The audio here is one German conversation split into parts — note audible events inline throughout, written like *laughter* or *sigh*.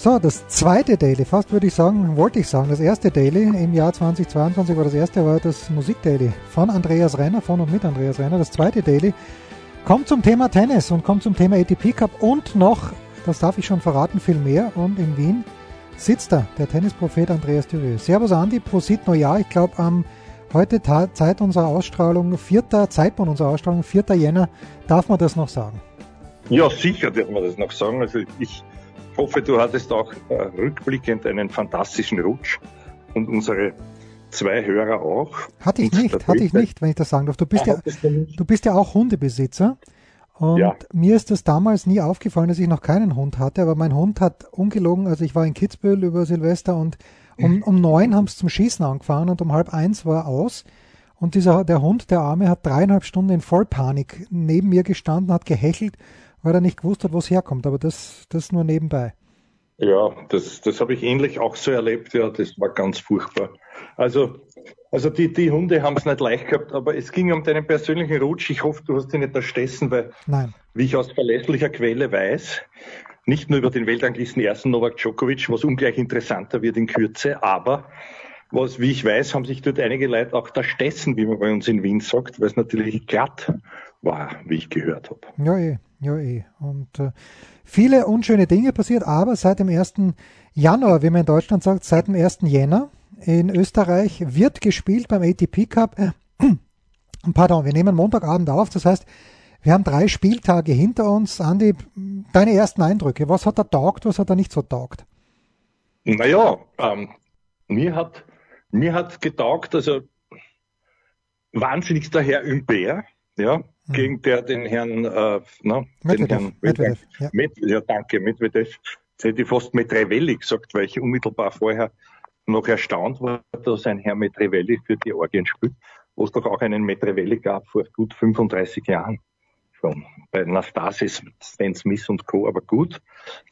So, das zweite Daily, fast würde ich sagen, wollte ich sagen, das erste Daily im Jahr 2022 war das erste, war das Musikdaily von Andreas Renner, von und mit Andreas Renner. Das zweite Daily kommt zum Thema Tennis und kommt zum Thema ATP Cup und noch, das darf ich schon verraten, viel mehr. Und in Wien sitzt da der Tennisprophet Andreas Thürieu. Servus Andi, Prosit Neujahr. Ich glaube, am heute Zeit unserer Ausstrahlung, 4. Zeitpunkt unserer Ausstrahlung, 4. Jänner, darf man das noch sagen? Ja, sicher darf man das noch sagen. Also ich hoffe, du hattest auch äh, rückblickend einen fantastischen Rutsch und unsere zwei Hörer auch. Hatte ich nicht, hatte ich nicht, wenn ich das sagen darf. Du bist, ja, du bist ja auch Hundebesitzer. Und ja. mir ist das damals nie aufgefallen, dass ich noch keinen Hund hatte, aber mein Hund hat ungelogen, also ich war in Kitzbühel über Silvester und um, um neun haben sie zum Schießen angefangen und um halb eins war er aus. Und dieser, der Hund, der Arme, hat dreieinhalb Stunden in Vollpanik neben mir gestanden, hat gehechelt weil er nicht gewusst hat, wo es herkommt. Aber das, das nur nebenbei. Ja, das, das habe ich ähnlich auch so erlebt. Ja, das war ganz furchtbar. Also, also die, die Hunde haben es nicht leicht gehabt, aber es ging um deinen persönlichen Rutsch. Ich hoffe, du hast ihn nicht erstessen, weil, Nein. wie ich aus verlässlicher Quelle weiß, nicht nur über den Weltranglisten ersten Novak Djokovic, was ungleich interessanter wird in Kürze, aber was, wie ich weiß, haben sich dort einige Leute auch da stessen, wie man bei uns in Wien sagt, weil es natürlich glatt war, wie ich gehört habe. Ja, eh. Ja, eh. Und äh, viele unschöne Dinge passiert, aber seit dem 1. Januar, wie man in Deutschland sagt, seit dem 1. Jänner in Österreich wird gespielt beim ATP Cup. Äh, *clears throat* pardon, wir nehmen Montagabend auf, das heißt, wir haben drei Spieltage hinter uns. Andi, deine ersten Eindrücke, was hat er taugt, was hat er nicht so taugt? Naja, ähm, mir hat mir hat getaugt, also wahnsinnigster Herr Humbert, ja. Gegen der den Herrn, äh, na, Medvedev, den Herrn Medvedev, ja. Med, ja, danke, Medvedev. Jetzt hätte ich fast Metrevelli gesagt, weil ich unmittelbar vorher noch erstaunt war, dass ein Herr Metrevelli für Georgien spielt, wo es doch auch einen Metrevelli gab vor gut 35 Jahren schon bei Nastasis, Stan Smith und Co. Aber gut,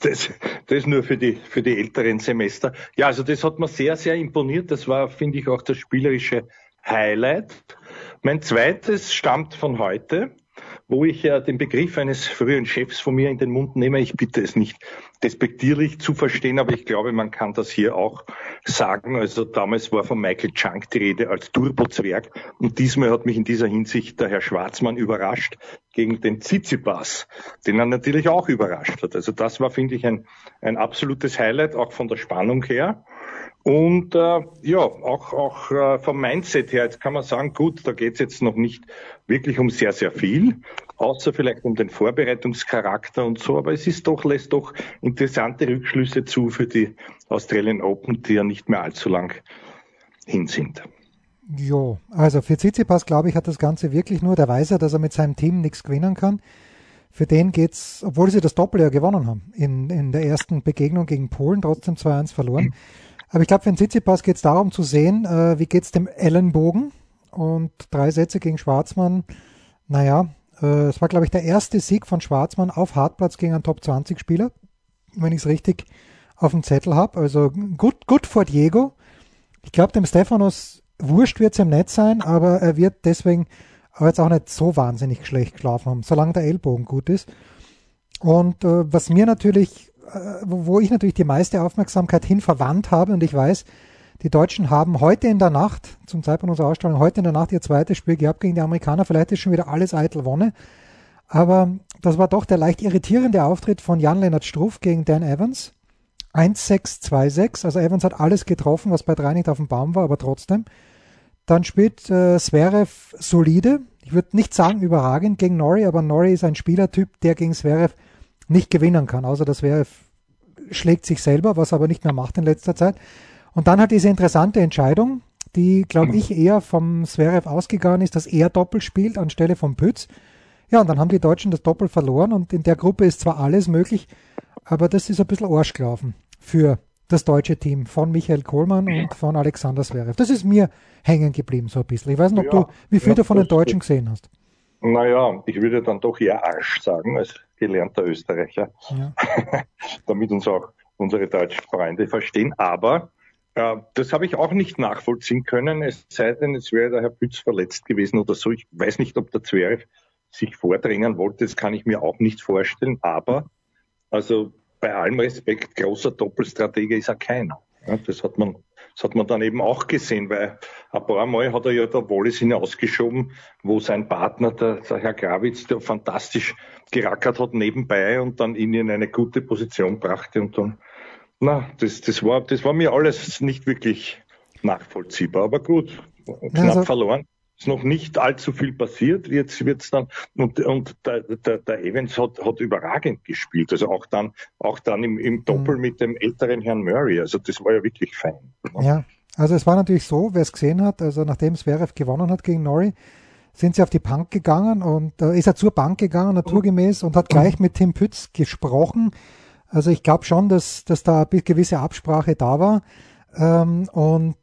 das, das nur für die, für die älteren Semester. Ja, also das hat mir sehr, sehr imponiert. Das war, finde ich, auch das spielerische Highlight. Mein zweites stammt von heute, wo ich ja den Begriff eines früheren Chefs von mir in den Mund nehme. Ich bitte es nicht despektierlich zu verstehen, aber ich glaube, man kann das hier auch sagen. Also damals war von Michael Chunk die Rede als Turbozwerg und diesmal hat mich in dieser Hinsicht der Herr Schwarzmann überrascht gegen den Tsitsipas, den er natürlich auch überrascht hat. Also das war, finde ich, ein, ein absolutes Highlight, auch von der Spannung her. Und äh, ja, auch, auch äh, vom Mindset her, jetzt kann man sagen, gut, da geht es jetzt noch nicht wirklich um sehr, sehr viel, außer vielleicht um den Vorbereitungscharakter und so, aber es ist doch, lässt doch interessante Rückschlüsse zu für die Australian Open, die ja nicht mehr allzu lang hin sind. Jo, also für Tsitsipas, glaube ich, hat das Ganze wirklich nur, der weiß ja, dass er mit seinem Team nichts gewinnen kann. Für den geht's, obwohl sie das Doppel ja gewonnen haben, in, in der ersten Begegnung gegen Polen, trotzdem 2-1 verloren. Mhm aber ich glaube, für den Tsitsipas geht es darum zu sehen, äh, wie geht es dem Ellenbogen. Und drei Sätze gegen Schwarzmann. Naja, äh, es war, glaube ich, der erste Sieg von Schwarzmann auf Hartplatz gegen einen Top-20-Spieler, wenn ich es richtig auf dem Zettel habe. Also gut, gut vor Diego. Ich glaube, dem Stefanos wurscht wird es im Netz sein, aber er wird deswegen aber jetzt auch nicht so wahnsinnig schlecht geschlafen haben, solange der Ellbogen gut ist. Und äh, was mir natürlich äh, wo ich natürlich die meiste Aufmerksamkeit hin verwandt habe und ich weiß, die Deutschen haben heute in der Nacht, zum Zeitpunkt unserer Ausstellung, heute in der Nacht ihr zweites Spiel gehabt gegen die Amerikaner. Vielleicht ist schon wieder alles eitel Wonne. Aber das war doch der leicht irritierende Auftritt von Jan-Lennart Struff gegen Dan Evans. 1-6-2-6. Also Evans hat alles getroffen, was bei drei nicht auf dem Baum war, aber trotzdem. Dann spielt äh, Zverev solide. Ich würde nicht sagen überragend gegen Nori, aber Nori ist ein Spielertyp, der gegen Zverev nicht gewinnen kann, außer das wäre schlägt sich selber, was er aber nicht mehr macht in letzter Zeit. Und dann hat diese interessante Entscheidung, die, glaube ich, eher vom Zverev ausgegangen ist, dass er Doppel spielt anstelle von Pütz. Ja, und dann haben die Deutschen das Doppel verloren und in der Gruppe ist zwar alles möglich, aber das ist ein bisschen Arsch gelaufen für das deutsche Team von Michael Kohlmann und von Alexander Zverev. Das ist mir hängen geblieben so ein bisschen. Ich weiß nicht, ob ja, du, wie viel ja, du von den Deutschen gesehen hast. Naja, ich würde dann doch eher Arsch sagen, als gelernter Österreicher, ja. *laughs* damit uns auch unsere deutschen Freunde verstehen. Aber äh, das habe ich auch nicht nachvollziehen können, es sei denn, es wäre der Herr Pütz verletzt gewesen oder so. Ich weiß nicht, ob der Zverev sich vordrängen wollte, das kann ich mir auch nicht vorstellen. Aber, also bei allem Respekt, großer Doppelstratege ist er keiner. Ja, das hat man, das hat man dann eben auch gesehen, weil ein paar Mal hat er ja der Wallis hinausgeschoben, wo sein Partner, der, der Herr Grawitz, der fantastisch gerackert hat nebenbei und dann ihn in eine gute Position brachte und dann, na, das, das war, das war mir alles nicht wirklich nachvollziehbar, aber gut, knapp also, verloren ist noch nicht allzu viel passiert. Jetzt wird's dann und und der, der, der Evans hat, hat überragend gespielt. Also auch dann auch dann im, im Doppel mhm. mit dem älteren Herrn Murray. Also das war ja wirklich fein. Ja, also es war natürlich so, wer es gesehen hat. Also nachdem Zverev gewonnen hat gegen Norrie, sind sie auf die Bank gegangen und äh, ist er zur Bank gegangen naturgemäß und hat gleich mit Tim Pütz gesprochen. Also ich glaube schon, dass dass da eine gewisse Absprache da war. Ähm, und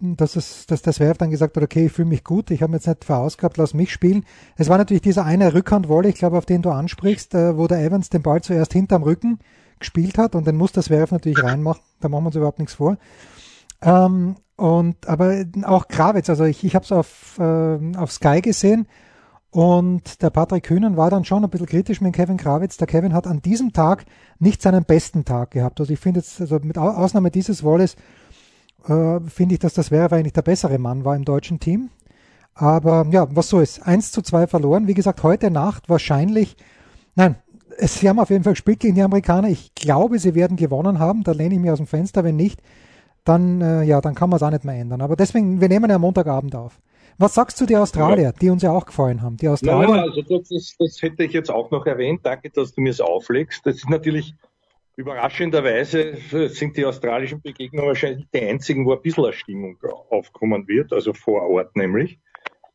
dass, es, dass der Zverev dann gesagt hat, okay, ich fühle mich gut, ich habe jetzt nicht verausgabt, lass mich spielen. Es war natürlich dieser eine Rückhandwolle, ich glaube, auf den du ansprichst, äh, wo der Evans den Ball zuerst hinterm Rücken gespielt hat und den muss der Zverev natürlich reinmachen, da machen wir uns überhaupt nichts vor. Ähm, und aber auch Krawitz, also ich, ich habe es auf, äh, auf Sky gesehen und der Patrick Kühnen war dann schon ein bisschen kritisch mit Kevin Krawitz. Der Kevin hat an diesem Tag nicht seinen besten Tag gehabt. Also ich finde jetzt, also mit Ausnahme dieses Walles, äh, finde ich, dass das wäre eigentlich der bessere Mann war im deutschen Team. Aber ja, was so ist. 1 zu 2 verloren. Wie gesagt, heute Nacht wahrscheinlich, nein, sie haben auf jeden Fall gespielt gegen die Amerikaner. Ich glaube, sie werden gewonnen haben. Da lehne ich mich aus dem Fenster. Wenn nicht, dann, äh, ja, dann kann man es auch nicht mehr ändern. Aber deswegen, wir nehmen ja Montagabend auf. Was sagst du die Australier, die uns ja auch gefallen haben? Die Australier. Ja, also das, das hätte ich jetzt auch noch erwähnt. Danke, dass du mir es auflegst. Das ist natürlich Überraschenderweise sind die australischen Begegnungen wahrscheinlich die einzigen, wo ein bisschen eine Stimmung aufkommen wird, also vor Ort nämlich.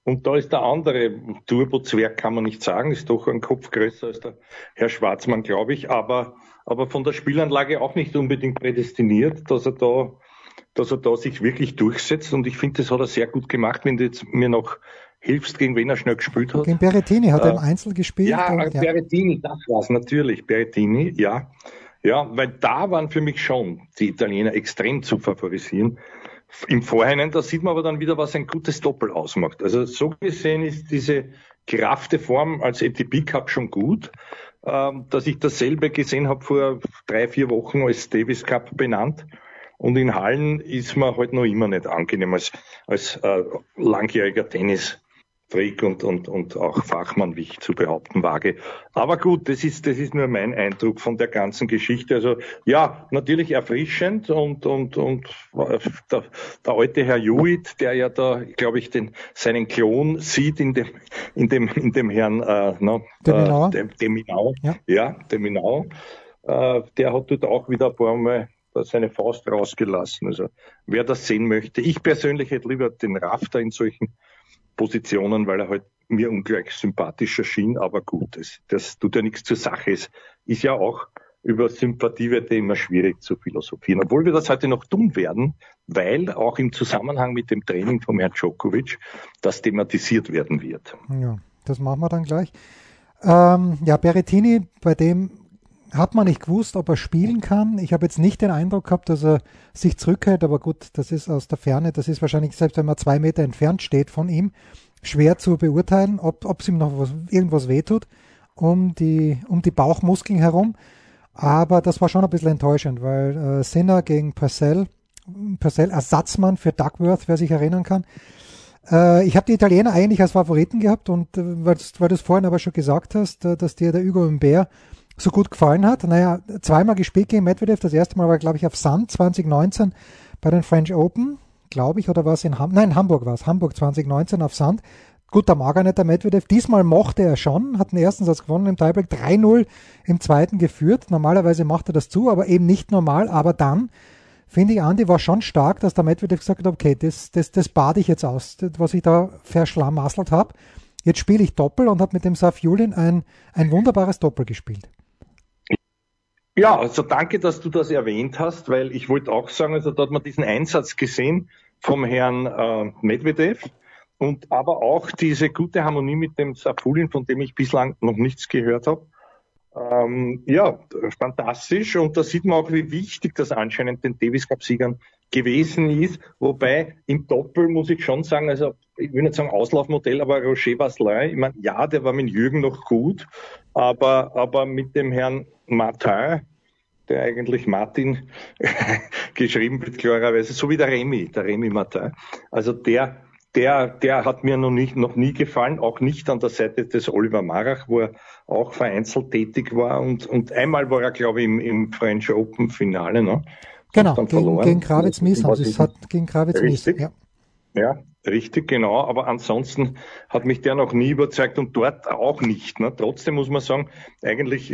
Und da ist der andere Turbo-Zwerg, kann man nicht sagen, ist doch ein Kopf größer als der Herr Schwarzmann, glaube ich, aber, aber von der Spielanlage auch nicht unbedingt prädestiniert, dass er da, dass er da sich wirklich durchsetzt. Und ich finde, das hat er sehr gut gemacht, wenn du jetzt mir noch hilfst, gegen wen er schnell gespielt hat. Gegen Berettini hat er im äh, Einzel gespielt. Ja, und, ja. Berettini, das war's natürlich, Berettini, ja. Ja, weil da waren für mich schon die Italiener extrem zu favorisieren. Im Vorhinein, da sieht man aber dann wieder, was ein gutes Doppel ausmacht. Also so gesehen ist diese geraffte Form als ATP Cup schon gut. Ähm, dass ich dasselbe gesehen habe vor drei, vier Wochen als Davis Cup benannt. Und in Hallen ist man halt noch immer nicht angenehm als, als äh, langjähriger Tennis Freak und, und, und auch Fachmann, wie ich zu behaupten wage. Aber gut, das ist, das ist nur mein Eindruck von der ganzen Geschichte. Also ja, natürlich erfrischend und, und, und der, der alte Herr Hewitt, der ja da, glaube ich, den, seinen Klon sieht in dem, in dem, in dem Herrn äh, no, Deminau. Äh, Deminau. Ja, ja Deminau. Äh, der hat dort auch wieder ein paar Mal seine Faust rausgelassen. Also wer das sehen möchte, ich persönlich hätte lieber den Rafter in solchen Positionen, weil er halt mir ungleich sympathischer schien, aber gut, das, das tut ja nichts zur Sache. Es ist ja auch über Sympathiewerte immer schwierig zu philosophieren, obwohl wir das heute noch tun werden, weil auch im Zusammenhang mit dem Training von Herrn Djokovic das thematisiert werden wird. Ja, das machen wir dann gleich. Ähm, ja, Berettini, bei dem hat man nicht gewusst, ob er spielen kann. Ich habe jetzt nicht den Eindruck gehabt, dass er sich zurückhält, aber gut, das ist aus der Ferne, das ist wahrscheinlich, selbst wenn man zwei Meter entfernt steht von ihm, schwer zu beurteilen, ob es ihm noch was, irgendwas wehtut um die, um die Bauchmuskeln herum. Aber das war schon ein bisschen enttäuschend, weil äh, Sinner gegen Purcell, Purcell Ersatzmann für Duckworth, wer sich erinnern kann. Äh, ich habe die Italiener eigentlich als Favoriten gehabt und äh, weil, weil du es vorhin aber schon gesagt hast, äh, dass dir der Hugo Humbert so gut gefallen hat. Naja, zweimal gespielt gegen Medvedev. Das erste Mal war, glaube ich, auf Sand 2019 bei den French Open, glaube ich, oder war es in Hamburg? Nein, Hamburg war es. Hamburg 2019 auf Sand. Gut, da mag er nicht, der Medvedev. Diesmal mochte er schon, hat den ersten Satz gewonnen im Tiebreak, 3-0 im zweiten geführt. Normalerweise macht er das zu, aber eben nicht normal. Aber dann, finde ich, Andi war schon stark, dass der Medvedev gesagt hat, okay, das, das, das bade ich jetzt aus, was ich da verschlammasselt habe. Jetzt spiele ich Doppel und hat mit dem Saf Julin ein, ein wunderbares Doppel gespielt. Ja, also danke, dass du das erwähnt hast, weil ich wollte auch sagen, also da hat man diesen Einsatz gesehen vom Herrn äh, Medvedev und aber auch diese gute Harmonie mit dem Sapulin, von dem ich bislang noch nichts gehört habe. Ähm, ja, fantastisch. Und da sieht man auch, wie wichtig das anscheinend den Davis Cup-Siegern gewesen ist. Wobei im Doppel muss ich schon sagen, also ich will nicht sagen Auslaufmodell, aber Roger Vasselin, ich meine, ja, der war mit Jürgen noch gut, aber, aber mit dem Herrn Martin, der eigentlich Martin *laughs* geschrieben wird, klarerweise, so wie der Remy, der Remy Martin. Also der, der, der hat mir noch, nicht, noch nie gefallen, auch nicht an der Seite des Oliver Marach, wo er auch vereinzelt tätig war. Und, und einmal war er, glaube ich, im, im French Open Finale. Ne? Genau, gegen, gegen Kravitz Mies haben sie es hat gegen Kravitz Mies. Ja. ja, richtig, genau. Aber ansonsten hat mich der noch nie überzeugt und dort auch nicht. Ne? Trotzdem muss man sagen, eigentlich,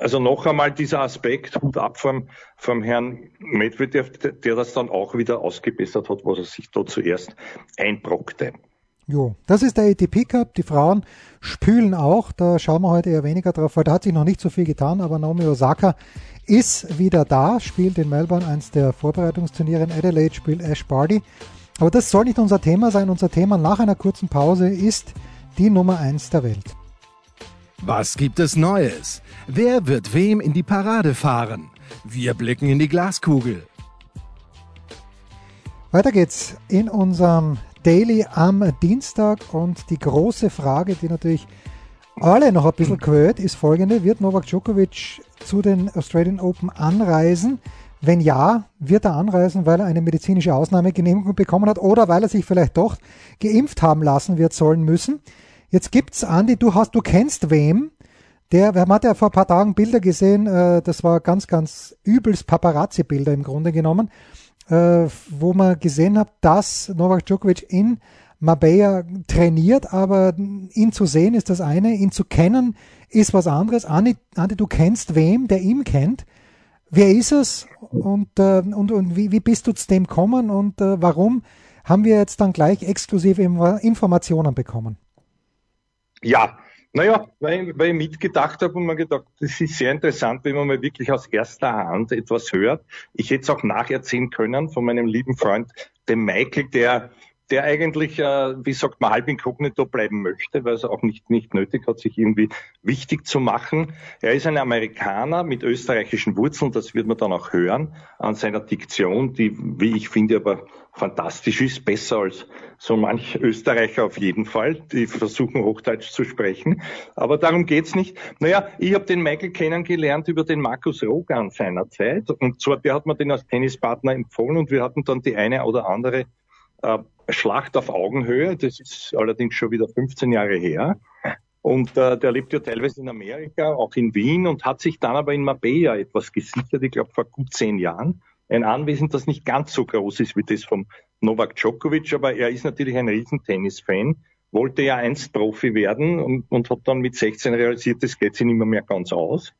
also noch einmal dieser Aspekt, Hut ab vom, vom Herrn Medvedev, der das dann auch wieder ausgebessert hat, was er sich da zuerst einbrockte. Jo, das ist der ATP Cup. Die Frauen spülen auch. Da schauen wir heute eher weniger drauf, weil da hat sich noch nicht so viel getan. Aber Naomi Osaka ist wieder da, spielt in Melbourne eins der Vorbereitungsturniere. In Adelaide spielt Ash Barty. Aber das soll nicht unser Thema sein. Unser Thema nach einer kurzen Pause ist die Nummer eins der Welt. Was gibt es Neues? Wer wird wem in die Parade fahren? Wir blicken in die Glaskugel. Weiter geht's in unserem Daily am Dienstag und die große Frage, die natürlich alle noch ein bisschen quält, ist folgende. Wird Novak Djokovic zu den Australian Open anreisen? Wenn ja, wird er anreisen, weil er eine medizinische Ausnahmegenehmigung bekommen hat oder weil er sich vielleicht doch geimpft haben lassen wird sollen müssen. Jetzt gibt's, Andi, du hast, du kennst wem, der, wir haben ja vor ein paar Tagen Bilder gesehen, äh, das war ganz, ganz übelst Paparazzi-Bilder im Grunde genommen äh, wo man gesehen hat, dass Novak Djokovic in Marbella trainiert, aber ihn zu sehen ist das eine, ihn zu kennen ist was anderes. Andi, Andi du kennst wem, der ihn kennt. Wer ist es und, äh, und, und wie, wie bist du zu dem gekommen und äh, warum haben wir jetzt dann gleich exklusive Informationen bekommen? Ja, naja, weil, weil ich mitgedacht habe und mir gedacht, das ist sehr interessant, wenn man mal wirklich aus erster Hand etwas hört. Ich hätte es auch nacherzählen können von meinem lieben Freund, dem Michael, der der eigentlich, äh, wie sagt man, halb inkognito bleiben möchte, weil es auch nicht, nicht nötig hat, sich irgendwie wichtig zu machen. Er ist ein Amerikaner mit österreichischen Wurzeln, das wird man dann auch hören an seiner Diktion, die, wie ich finde, aber fantastisch ist, besser als so manch Österreicher auf jeden Fall, die versuchen Hochdeutsch zu sprechen. Aber darum geht's nicht. Naja, ich habe den Michael kennengelernt über den Markus Rogan seinerzeit. Und zwar, der hat mir den als Tennispartner empfohlen und wir hatten dann die eine oder andere äh, Schlacht auf Augenhöhe. Das ist allerdings schon wieder 15 Jahre her. Und äh, der lebt ja teilweise in Amerika, auch in Wien und hat sich dann aber in Marbella etwas gesichert, ich glaube vor gut zehn Jahren. Ein Anwesen, das nicht ganz so groß ist wie das vom Novak Djokovic, aber er ist natürlich ein Riesentennis-Fan, wollte ja einst Profi werden und, und hat dann mit 16 realisiert, das geht sich nicht mehr ganz aus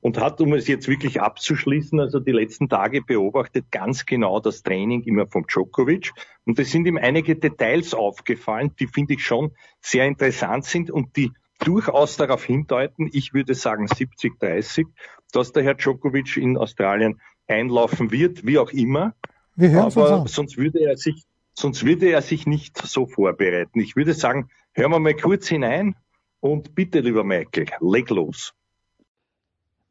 und hat, um es jetzt wirklich abzuschließen, also die letzten Tage beobachtet ganz genau das Training immer von Djokovic. Und es sind ihm einige Details aufgefallen, die finde ich schon sehr interessant sind und die durchaus darauf hindeuten, ich würde sagen 70, 30, dass der Herr Djokovic in Australien einlaufen wird, wie auch immer. Wir Aber sonst würde er sich, sonst würde er sich nicht so vorbereiten. Ich würde sagen, hören wir mal kurz hinein und bitte, lieber Michael, leg los.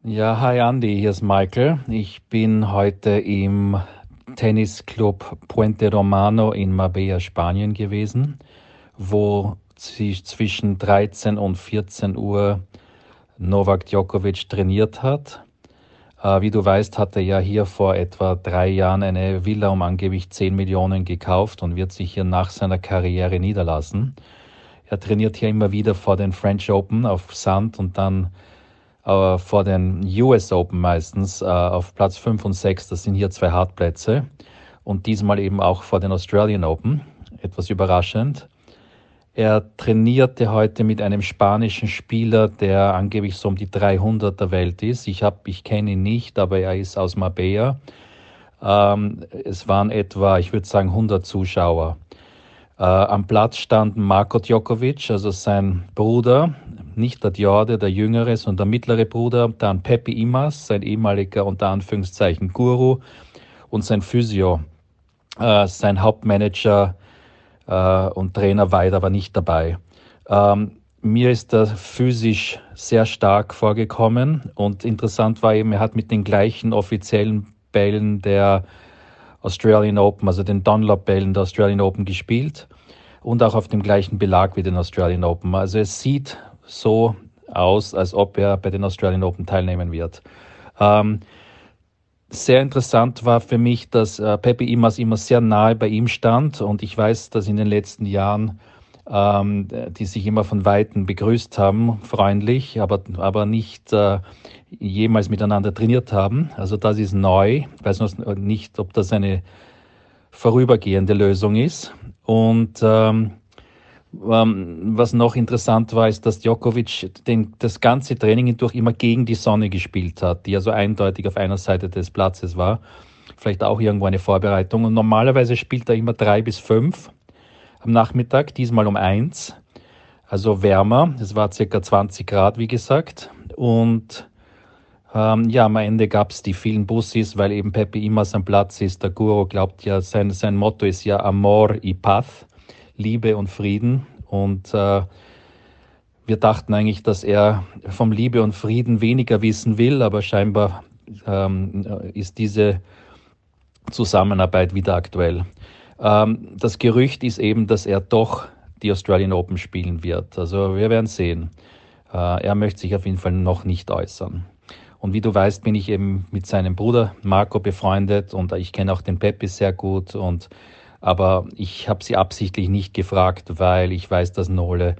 Ja, hi Andy, hier ist Michael. Ich bin heute im Tennisclub Puente Romano in Marbella, Spanien gewesen, wo zwischen 13 und 14 Uhr Novak Djokovic trainiert hat. Äh, wie du weißt, hat er ja hier vor etwa drei Jahren eine Villa um angeblich 10 Millionen gekauft und wird sich hier nach seiner Karriere niederlassen. Er trainiert hier immer wieder vor den French Open auf Sand und dann äh, vor den US Open meistens äh, auf Platz 5 und 6. Das sind hier zwei Hartplätze. Und diesmal eben auch vor den Australian Open. Etwas überraschend. Er trainierte heute mit einem spanischen Spieler, der angeblich so um die 300 der Welt ist. Ich, ich kenne ihn nicht, aber er ist aus Marbella. Ähm, es waren etwa, ich würde sagen, 100 Zuschauer. Äh, am Platz standen Marko Djokovic, also sein Bruder, nicht der Djorde, der jüngere, sondern der mittlere Bruder, dann Pepe Imas, sein ehemaliger unter Anführungszeichen Guru und sein Physio, äh, sein Hauptmanager äh, und Trainer Weid war nicht dabei. Ähm, mir ist er physisch sehr stark vorgekommen und interessant war eben, er hat mit den gleichen offiziellen Bällen der Australian Open, also den Dunlop-Bällen der Australian Open gespielt und auch auf dem gleichen Belag wie den Australian Open. Also es sieht so aus, als ob er bei den Australian Open teilnehmen wird. Ähm, sehr interessant war für mich, dass äh, Pepe Imas immer sehr nahe bei ihm stand und ich weiß, dass in den letzten Jahren ähm, die sich immer von Weitem begrüßt haben, freundlich, aber, aber nicht äh, jemals miteinander trainiert haben. Also das ist neu. Ich weiß noch nicht, ob das eine vorübergehende Lösung ist. Und ähm, ähm, was noch interessant war, ist, dass Djokovic den, das ganze Training hindurch immer gegen die Sonne gespielt hat, die ja so eindeutig auf einer Seite des Platzes war. Vielleicht auch irgendwo eine Vorbereitung. Und normalerweise spielt er immer drei bis fünf am Nachmittag, diesmal um eins. Also wärmer. Es war circa 20 Grad, wie gesagt. Und ähm, ja, am Ende gab es die vielen Bussis, weil eben Pepe immer am Platz ist. Der Guru glaubt ja, sein, sein Motto ist ja Amor y Paz, Liebe und Frieden. Und äh, wir dachten eigentlich, dass er vom Liebe und Frieden weniger wissen will, aber scheinbar ähm, ist diese Zusammenarbeit wieder aktuell. Ähm, das Gerücht ist eben, dass er doch die Australian Open spielen wird. Also wir werden sehen. Äh, er möchte sich auf jeden Fall noch nicht äußern. Und wie du weißt, bin ich eben mit seinem Bruder Marco befreundet und ich kenne auch den Peppi sehr gut. Und, aber ich habe sie absichtlich nicht gefragt, weil ich weiß, dass Nole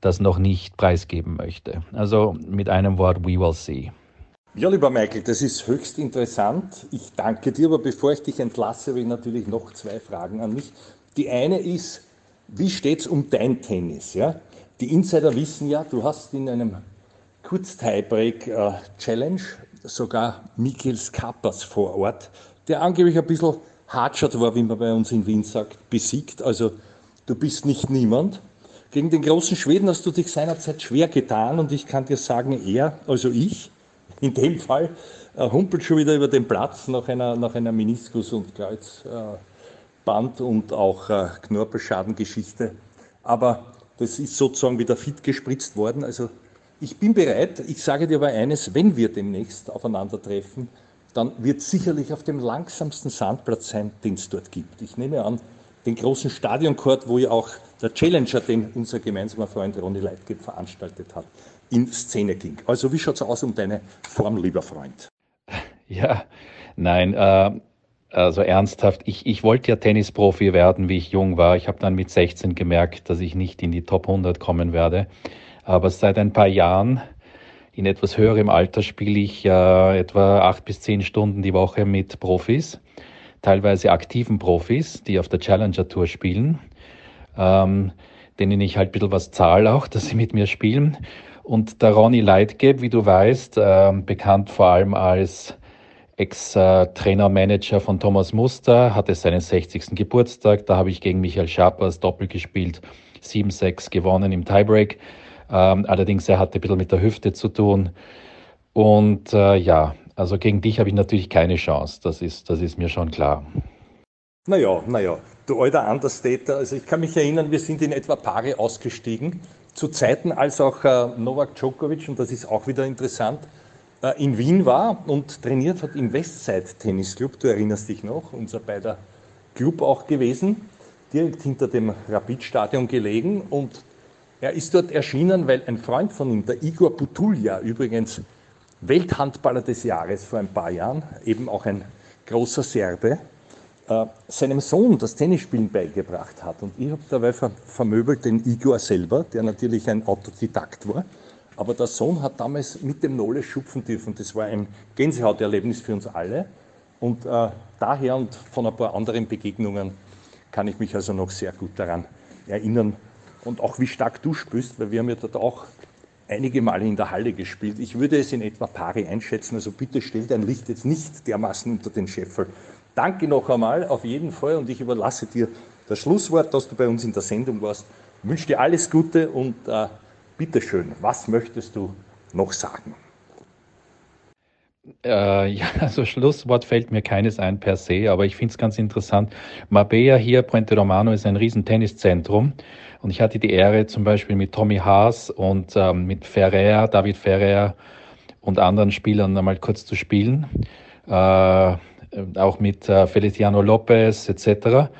das noch nicht preisgeben möchte. Also mit einem Wort, we will see. Ja, lieber Michael, das ist höchst interessant. Ich danke dir, aber bevor ich dich entlasse, habe ich natürlich noch zwei Fragen an mich. Die eine ist, wie steht es um dein Tennis? Ja? Die Insider wissen ja, du hast in einem Kurz-Tiebreak-Challenge, sogar Michaels Kappers vor Ort, der angeblich ein bisschen hartschert war, wie man bei uns in Wien sagt, besiegt. Also du bist nicht niemand. Gegen den großen Schweden hast du dich seinerzeit schwer getan und ich kann dir sagen, er, also ich, in dem Fall, äh, humpelt schon wieder über den Platz nach einer, nach einer Meniskus- und Kreuzband- und auch äh, Knorpelschadengeschichte. Aber das ist sozusagen wieder fit gespritzt worden. Also ich bin bereit, ich sage dir aber eines, wenn wir demnächst aufeinandertreffen, dann wird sicherlich auf dem langsamsten Sandplatz sein, den es dort gibt. Ich nehme an, den großen Stadioncourt, wo ja auch der Challenger, den unser gemeinsamer Freund Ronny Leitgeb veranstaltet hat, in Szene ging. Also wie schaut es aus um deine Form, lieber Freund? *laughs* Ja, nein, äh, also ernsthaft, ich, ich wollte ja Tennisprofi werden, wie ich jung war. Ich habe dann mit 16 gemerkt, dass ich nicht in die Top 100 kommen werde. Aber seit ein paar Jahren, in etwas höherem Alter, spiele ich äh, etwa acht bis zehn Stunden die Woche mit Profis, teilweise aktiven Profis, die auf der Challenger Tour spielen, ähm, denen ich halt ein bisschen was zahle auch, *laughs* dass sie mit mir spielen. Und der Ronny Leitgeb, wie du weißt, äh, bekannt vor allem als Ex-Trainer-Manager von Thomas Muster, hatte seinen 60. Geburtstag. Da habe ich gegen Michael Schappers Doppel gespielt, 7-6 gewonnen im Tiebreak. Ähm, allerdings, er hatte ein bisschen mit der Hüfte zu tun. Und äh, ja, also gegen dich habe ich natürlich keine Chance. Das ist, das ist mir schon klar. Naja, naja, du alter Understater. Also ich kann mich erinnern, wir sind in etwa Paare ausgestiegen. Zu Zeiten, als auch äh, Novak Djokovic, und das ist auch wieder interessant, äh, in Wien war und trainiert hat im Westside Tennis Club. Du erinnerst dich noch, unser beider Club auch gewesen, direkt hinter dem Rapid-Stadion gelegen. Und er ist dort erschienen, weil ein Freund von ihm, der Igor Butulja, übrigens Welthandballer des Jahres vor ein paar Jahren, eben auch ein großer Serbe, äh, seinem Sohn das Tennisspielen beigebracht hat. Und ich habe dabei vermöbelt den Igor selber, der natürlich ein Autodidakt war. Aber der Sohn hat damals mit dem Nole schupfen dürfen. Das war ein Gänsehauterlebnis für uns alle. Und äh, daher und von ein paar anderen Begegnungen kann ich mich also noch sehr gut daran erinnern, und auch wie stark du spürst, weil wir haben ja dort auch einige Male in der Halle gespielt. Ich würde es in etwa Pari einschätzen, also bitte stell dein Licht jetzt nicht dermaßen unter den Scheffel, danke noch einmal auf jeden Fall und ich überlasse dir das Schlusswort, dass du bei uns in der Sendung warst. Ich wünsche dir alles Gute und äh, bitteschön, was möchtest du noch sagen? Äh, *laughs* ja, also Schlusswort fällt mir keines ein per se, aber ich finde es ganz interessant. Marbella hier, Puente Romano, ist ein riesen Tenniszentrum und ich hatte die Ehre zum Beispiel mit Tommy Haas und ähm, mit Ferrer, David Ferrer und anderen Spielern einmal kurz zu spielen, äh, auch mit äh, Feliciano Lopez etc.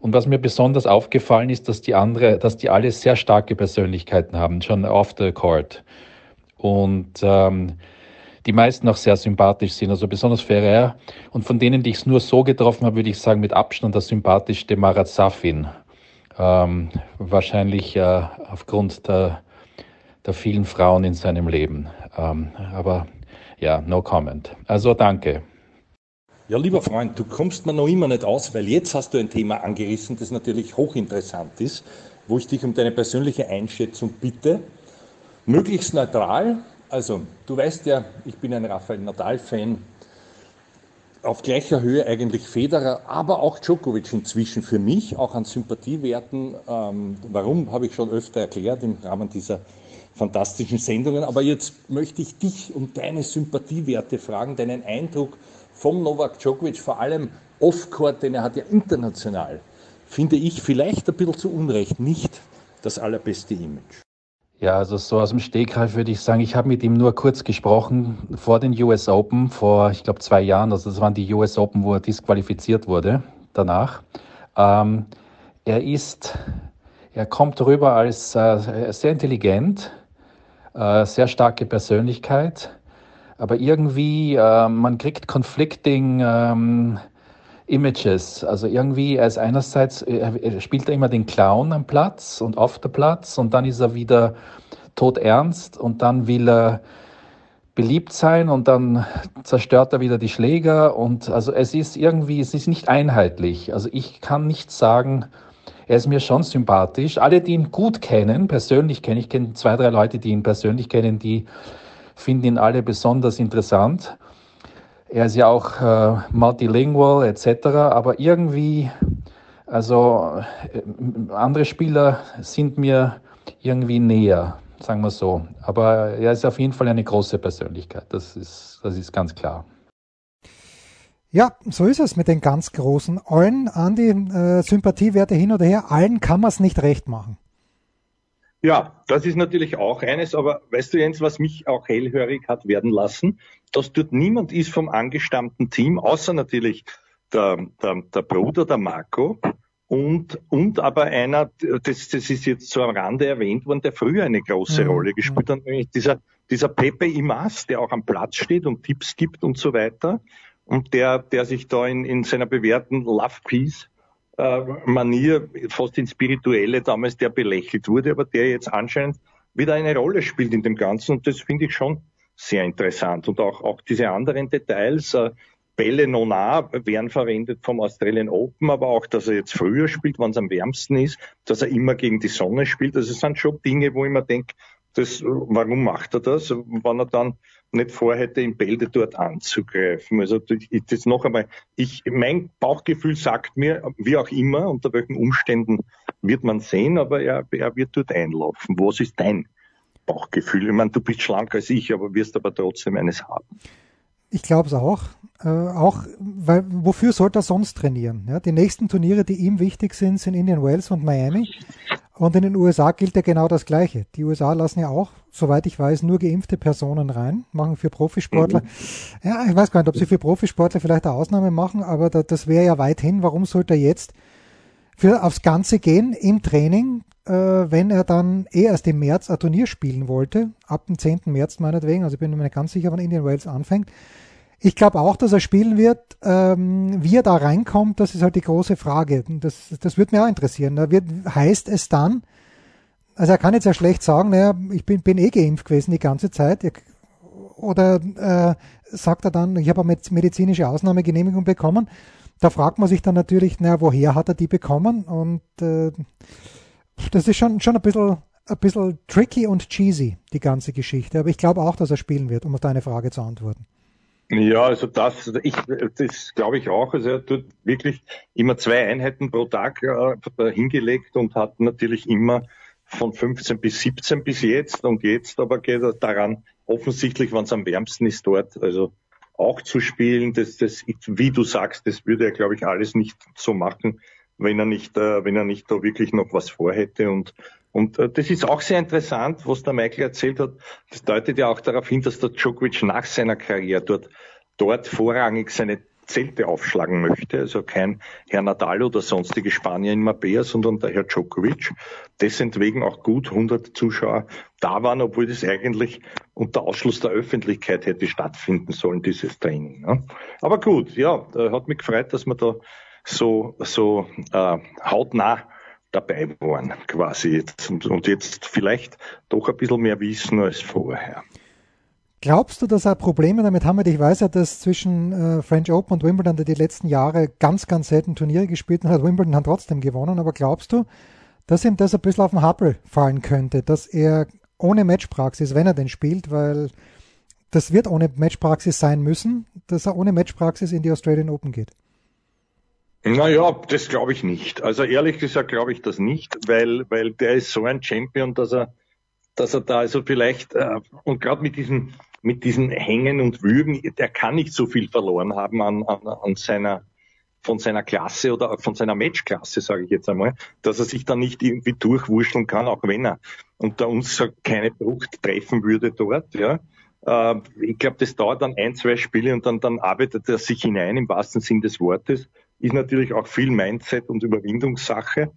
Und was mir besonders aufgefallen ist, dass die andere, dass die alle sehr starke Persönlichkeiten haben, schon off the court. Und ähm, die meisten auch sehr sympathisch sind, also besonders Ferrer. Und von denen, die ich es nur so getroffen habe, würde ich sagen, mit Abstand der sympathischste Marat Safin. Ähm, wahrscheinlich äh, aufgrund der, der vielen Frauen in seinem Leben. Ähm, aber ja, no comment. Also danke. Ja, lieber Freund, du kommst mir noch immer nicht aus, weil jetzt hast du ein Thema angerissen, das natürlich hochinteressant ist, wo ich dich um deine persönliche Einschätzung bitte. Möglichst neutral, also, du weißt ja, ich bin ein Rafael Nadal-Fan. Auf gleicher Höhe eigentlich Federer, aber auch Djokovic inzwischen für mich, auch an Sympathiewerten. Ähm, warum, habe ich schon öfter erklärt im Rahmen dieser fantastischen Sendungen. Aber jetzt möchte ich dich um deine Sympathiewerte fragen, deinen Eindruck vom Novak Djokovic, vor allem Off-Court, denn er hat ja international, finde ich vielleicht ein bisschen zu Unrecht nicht das allerbeste Image. Ja, also so aus dem Stegreif würde ich sagen, ich habe mit ihm nur kurz gesprochen vor den US Open, vor, ich glaube, zwei Jahren. Also das waren die US Open, wo er disqualifiziert wurde danach. Ähm, er ist, er kommt rüber als äh, sehr intelligent, äh, sehr starke Persönlichkeit, aber irgendwie, äh, man kriegt conflicting ähm, Images. Also irgendwie, er ist einerseits, er spielt er immer den Clown am Platz und auf der Platz und dann ist er wieder todernst und dann will er beliebt sein und dann zerstört er wieder die Schläger und also es ist irgendwie, es ist nicht einheitlich. Also ich kann nicht sagen, er ist mir schon sympathisch. Alle, die ihn gut kennen, persönlich kennen, ich kenne zwei, drei Leute, die ihn persönlich kennen, die finden ihn alle besonders interessant. Er ist ja auch äh, multilingual etc. Aber irgendwie, also äh, andere Spieler sind mir irgendwie näher, sagen wir so. Aber er ist auf jeden Fall eine große Persönlichkeit. Das ist, das ist ganz klar. Ja, so ist es mit den ganz Großen. Allen, an die äh, Sympathiewerte hin oder her, allen kann man es nicht recht machen. Ja, das ist natürlich auch eines, aber weißt du Jens, was mich auch hellhörig hat werden lassen, dass dort niemand ist vom angestammten Team, außer natürlich der, der, der Bruder, der Marco, und, und aber einer, das, das ist jetzt so am Rande erwähnt worden, der früher eine große mhm. Rolle gespielt hat, nämlich dieser, dieser Pepe Imas, der auch am Platz steht und Tipps gibt und so weiter. Und der, der sich da in, in seiner bewährten Love Peace Manier, fast in spirituelle damals, der belächelt wurde, aber der jetzt anscheinend wieder eine Rolle spielt in dem Ganzen und das finde ich schon sehr interessant. Und auch, auch diese anderen Details, äh, Bälle Nona werden verwendet vom Australian Open, aber auch, dass er jetzt früher spielt, wann es am wärmsten ist, dass er immer gegen die Sonne spielt. Also es sind schon Dinge, wo ich mir denke, das, warum macht er das, wenn er dann nicht vorhätte, in Bälde dort anzugreifen. Also das noch einmal, ich, mein Bauchgefühl sagt mir, wie auch immer, unter welchen Umständen wird man sehen, aber er, er wird dort einlaufen. Was ist dein Bauchgefühl? Ich meine, du bist schlanker als ich, aber wirst aber trotzdem eines haben. Ich glaube es auch. Äh, auch, weil wofür sollte er sonst trainieren? Ja, die nächsten Turniere, die ihm wichtig sind, sind Indian Wells und Miami. Und in den USA gilt ja genau das Gleiche. Die USA lassen ja auch, soweit ich weiß, nur geimpfte Personen rein, machen für Profisportler. Mhm. Ja, ich weiß gar nicht, ob sie für Profisportler vielleicht eine Ausnahme machen, aber da, das wäre ja weit hin. Warum sollte er jetzt für aufs Ganze gehen im Training, äh, wenn er dann eh erst im März ein Turnier spielen wollte, ab dem 10. März meinetwegen, also ich bin mir nicht ganz sicher, wann Indian Wells anfängt. Ich glaube auch, dass er spielen wird. Ähm, wie er da reinkommt, das ist halt die große Frage. Das, das würde mich auch interessieren. Da wird, heißt es dann, also er kann jetzt ja schlecht sagen, naja, ich bin, bin eh geimpft gewesen die ganze Zeit. Oder äh, sagt er dann, ich habe eine medizinische Ausnahmegenehmigung bekommen. Da fragt man sich dann natürlich, naja, woher hat er die bekommen? Und äh, das ist schon, schon ein bisschen, ein bisschen tricky und cheesy, die ganze Geschichte. Aber ich glaube auch, dass er spielen wird, um auf deine Frage zu antworten. Ja, also das, ich, das glaube ich auch. Also er tut wirklich immer zwei Einheiten pro Tag äh, hingelegt und hat natürlich immer von 15 bis 17 bis jetzt und jetzt aber geht er daran, offensichtlich, wenn es am wärmsten ist dort, also auch zu spielen. Das, das, wie du sagst, das würde er, glaube ich, alles nicht so machen, wenn er nicht, äh, wenn er nicht da wirklich noch was vorhätte. Und, und äh, das ist auch sehr interessant, was der Michael erzählt hat. Das deutet ja auch darauf hin, dass der Djokovic nach seiner Karriere dort, dort vorrangig seine Zelte aufschlagen möchte. Also kein Herr Nadal oder sonstige Spanier in Marbella, sondern der Herr Djokovic. Deswegen auch gut 100 Zuschauer da waren, obwohl das eigentlich unter Ausschluss der Öffentlichkeit hätte stattfinden sollen, dieses Training. Ne? Aber gut, ja, hat mich gefreut, dass wir da so, so äh, hautnah dabei waren quasi und jetzt vielleicht doch ein bisschen mehr wissen als vorher. Glaubst du, dass er Probleme damit haben wird? Ich weiß ja, dass zwischen äh, French Open und Wimbledon die letzten Jahre ganz, ganz selten Turniere gespielt hat Wimbledon dann trotzdem gewonnen. Aber glaubst du, dass ihm das ein bisschen auf den Happel fallen könnte, dass er ohne Matchpraxis, wenn er denn spielt, weil das wird ohne Matchpraxis sein müssen, dass er ohne Matchpraxis in die Australian Open geht? Naja, das glaube ich nicht. Also ehrlich gesagt glaube ich das nicht, weil, weil der ist so ein Champion, dass er, dass er da also vielleicht, äh, und gerade mit diesen mit diesen Hängen und Würgen, der kann nicht so viel verloren haben an, an, an seiner von seiner Klasse oder von seiner Matchklasse, sage ich jetzt einmal, dass er sich da nicht irgendwie durchwurschteln kann, auch wenn er unter uns keine Frucht treffen würde dort. Ja. Äh, ich glaube, das dauert dann ein, zwei Spiele und dann, dann arbeitet er sich hinein im wahrsten Sinn des Wortes. Ist natürlich auch viel Mindset und Überwindungssache.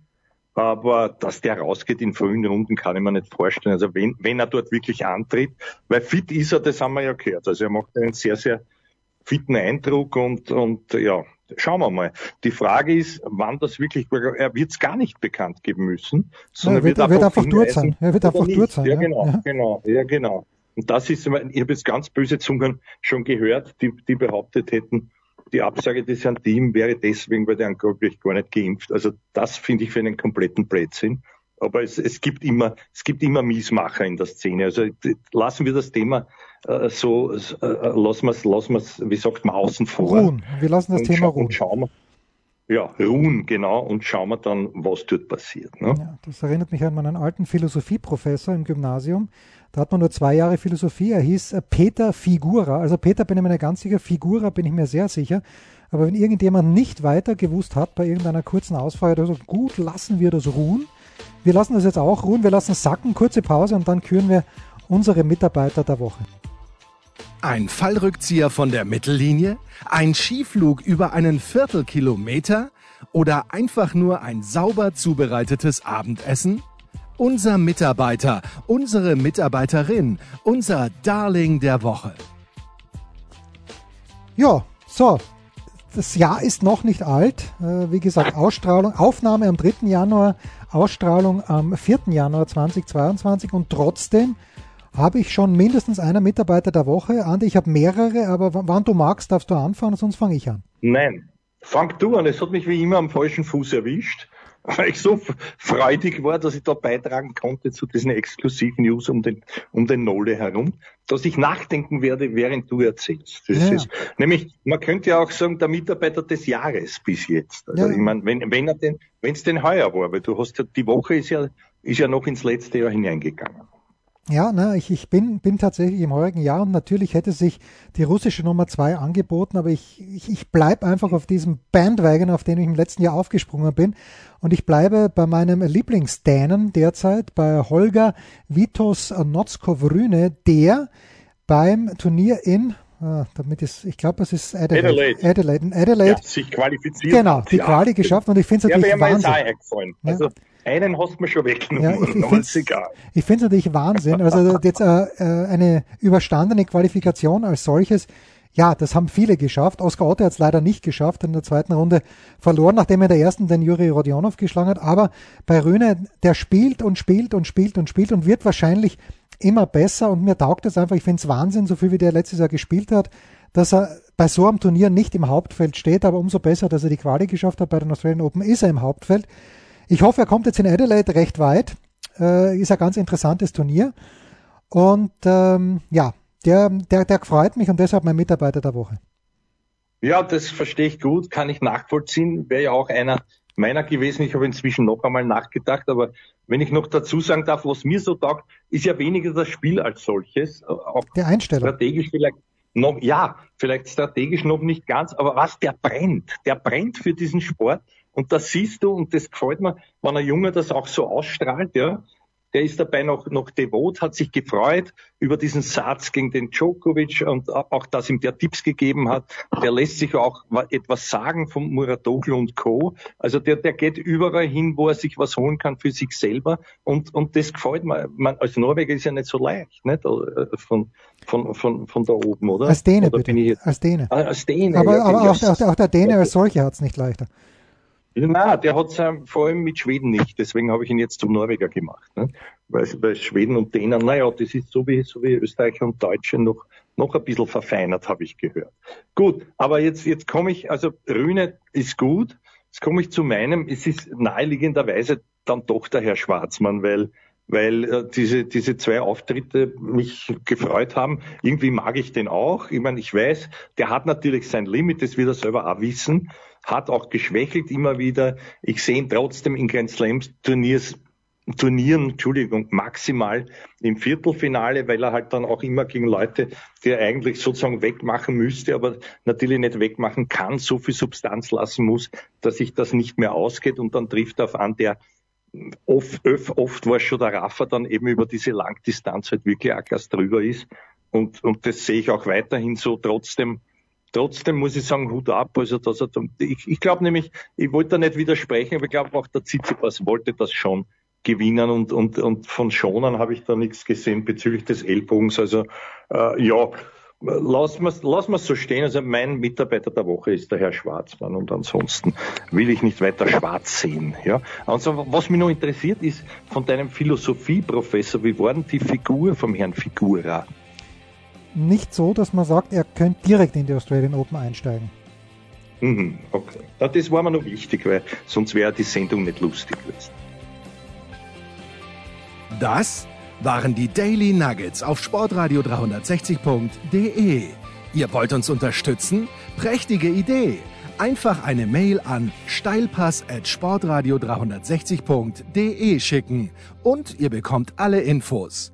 Aber dass der rausgeht in frühen Runden, kann ich mir nicht vorstellen. Also wenn, wenn er dort wirklich antritt, weil fit ist er, das haben wir ja gehört. Also er macht einen sehr, sehr fitten Eindruck und, und ja, schauen wir mal. Die Frage ist, wann das wirklich, er wird es gar nicht bekannt geben müssen, sondern ja, wird, wird, wird einfach durch sein. Er wird einfach durch sein. Ja, ja, genau, ja. genau, ja, genau. Und das ist, ich habe jetzt ganz böse Zungen schon gehört, die, die behauptet hätten, die Absage des Team wäre deswegen, weil der angeblich gar nicht geimpft. Also das finde ich für einen kompletten Blödsinn. Aber es, es gibt immer, es gibt immer Miesmacher in der Szene. Also lassen wir das Thema äh, so, äh, lassen wir es, lassen wie sagt man, außen vor. Ruhen. Wir lassen das Thema ruhen. Und schauen wir, ja, ruhen, genau, und schauen wir dann, was dort passiert. Ne? Ja, das erinnert mich an meinen alten Philosophieprofessor im Gymnasium. Da hat man nur zwei Jahre Philosophie. Er hieß äh, Peter Figura. Also Peter bin ich mir ganz sicher, Figura bin ich mir sehr sicher. Aber wenn irgendjemand nicht weiter gewusst hat bei irgendeiner kurzen Ausfrage, also gut, lassen wir das ruhen. Wir lassen das jetzt auch ruhen, wir lassen sacken, kurze Pause und dann küren wir unsere Mitarbeiter der Woche. Ein Fallrückzieher von der Mittellinie? Ein Skiflug über einen Viertelkilometer? Oder einfach nur ein sauber zubereitetes Abendessen? Unser Mitarbeiter, unsere Mitarbeiterin, unser Darling der Woche. Ja, so. Das Jahr ist noch nicht alt. Äh, wie gesagt, Ausstrahlung, Aufnahme am 3. Januar, Ausstrahlung am 4. Januar 2022 und trotzdem habe ich schon mindestens einen Mitarbeiter der Woche. Andi, ich habe mehrere, aber wann du magst, darfst du anfangen, sonst fange ich an. Nein, fang du an. Es hat mich wie immer am falschen Fuß erwischt weil ich so freudig war, dass ich da beitragen konnte zu diesen exklusiven News um den, um den Nole herum, dass ich nachdenken werde, während du erzählst. Das ja. ist, nämlich, man könnte ja auch sagen, der Mitarbeiter des Jahres bis jetzt. Also ja. ich meine, wenn, wenn er denn, wenn es denn heuer war, weil du hast ja, die Woche ist ja, ist ja noch ins letzte Jahr hineingegangen. Ja, na, ich, ich bin, bin tatsächlich im heurigen Jahr und natürlich hätte sich die russische Nummer zwei angeboten, aber ich, ich, ich bleibe einfach auf diesem Bandwagon, auf den ich im letzten Jahr aufgesprungen bin. Und ich bleibe bei meinem Lieblingsdänen derzeit, bei Holger Vitos Notskov-Rüne, der beim Turnier in Ah, damit ist, ich glaube, es ist Adelaide. Adelaide. Adelaide. Adelaide. Ja, sich qualifiziert. Genau, die Quali geschafft und ich finde es natürlich ja, Wahnsinn. Eingefallen. Ja. Einen hast du mir schon weggenommen. Ja, *laughs* ich ich finde es natürlich Wahnsinn. Also jetzt äh, äh, eine überstandene Qualifikation als solches. Ja, das haben viele geschafft. Oskar Otte hat es leider nicht geschafft, in der zweiten Runde verloren, nachdem er in der ersten den Juri Rodionov geschlagen hat. Aber bei Röhne, der spielt und spielt und spielt und spielt und wird wahrscheinlich immer besser und mir taugt das einfach. Ich finde es Wahnsinn, so viel wie der letztes Jahr gespielt hat, dass er bei so einem Turnier nicht im Hauptfeld steht, aber umso besser, dass er die Quali geschafft hat bei den Australian Open, ist er im Hauptfeld. Ich hoffe, er kommt jetzt in Adelaide recht weit. Äh, ist ein ganz interessantes Turnier. Und ähm, ja, der, der, der freut mich und deshalb mein Mitarbeiter der Woche. Ja, das verstehe ich gut, kann ich nachvollziehen. Wäre ja auch einer meiner gewesen. Ich habe inzwischen noch einmal nachgedacht, aber wenn ich noch dazu sagen darf, was mir so taugt, ist ja weniger das Spiel als solches. Auch der Einstellung. Strategisch vielleicht noch, ja, vielleicht strategisch noch nicht ganz, aber was, der brennt. Der brennt für diesen Sport. Und das siehst du, und das gefällt mir, wenn ein Junge das auch so ausstrahlt, ja, der ist dabei noch, noch devot, hat sich gefreut über diesen Satz gegen den Djokovic und auch, dass ihm der Tipps gegeben hat. Der lässt sich auch etwas sagen von Muratoglu und Co. Also der, der geht überall hin, wo er sich was holen kann für sich selber. Und, und das gefällt mir. Man, als Norweger ist ja nicht so leicht, nicht? Äh, von, von, von, von da oben, oder? Als Däne, oder bitte. Als Däne. Ah, als Däne. Aber, ja, aber auch, auch, auch, der Däne als solcher hat es nicht leichter. Na, der hat es vor allem mit Schweden nicht. Deswegen habe ich ihn jetzt zum Norweger gemacht. Ne? Weil, weil Schweden und Dänen, naja, das ist so wie, so wie Österreicher und Deutsche noch, noch ein bisschen verfeinert, habe ich gehört. Gut, aber jetzt, jetzt komme ich, also Rühne ist gut. Jetzt komme ich zu meinem, es ist naheliegenderweise dann doch der Herr Schwarzmann, weil weil äh, diese, diese zwei Auftritte mich gefreut haben. Irgendwie mag ich den auch. Ich meine, ich weiß, der hat natürlich sein Limit, das wird er selber auch wissen hat auch geschwächelt immer wieder. Ich sehe ihn trotzdem in Grand Slams Turniers Turnieren, Entschuldigung, maximal im Viertelfinale, weil er halt dann auch immer gegen Leute, die er eigentlich sozusagen wegmachen müsste, aber natürlich nicht wegmachen kann, so viel Substanz lassen muss, dass sich das nicht mehr ausgeht. Und dann trifft er auf an, der oft, oft war schon der Raffer dann eben über diese Langdistanz halt wirklich auch erst drüber ist. Und, und das sehe ich auch weiterhin so. Trotzdem trotzdem muss ich sagen, Hut ab. Also, dass er, ich, ich glaube nämlich, ich wollte da nicht widersprechen, aber ich glaube auch der Tsitsipas wollte das schon gewinnen und, und, und von Schonen habe ich da nichts gesehen bezüglich des Ellbogens. Also, äh, ja, lass mal so stehen. Also mein Mitarbeiter der Woche ist der Herr Schwarzmann und ansonsten will ich nicht weiter schwarz sehen. Ja. Also was mich noch interessiert ist von deinem Philosophieprofessor, wie war denn die Figur vom Herrn Figura? Nicht so, dass man sagt, er könnte direkt in die Australian Open einsteigen. Mhm, okay. Das war mir noch wichtig, weil sonst wäre die Sendung nicht lustig gewesen. Das waren die Daily Nuggets auf sportradio 360.de. Ihr wollt uns unterstützen? Prächtige Idee! Einfach eine Mail an steilpass at sportradio 360.de schicken und ihr bekommt alle Infos.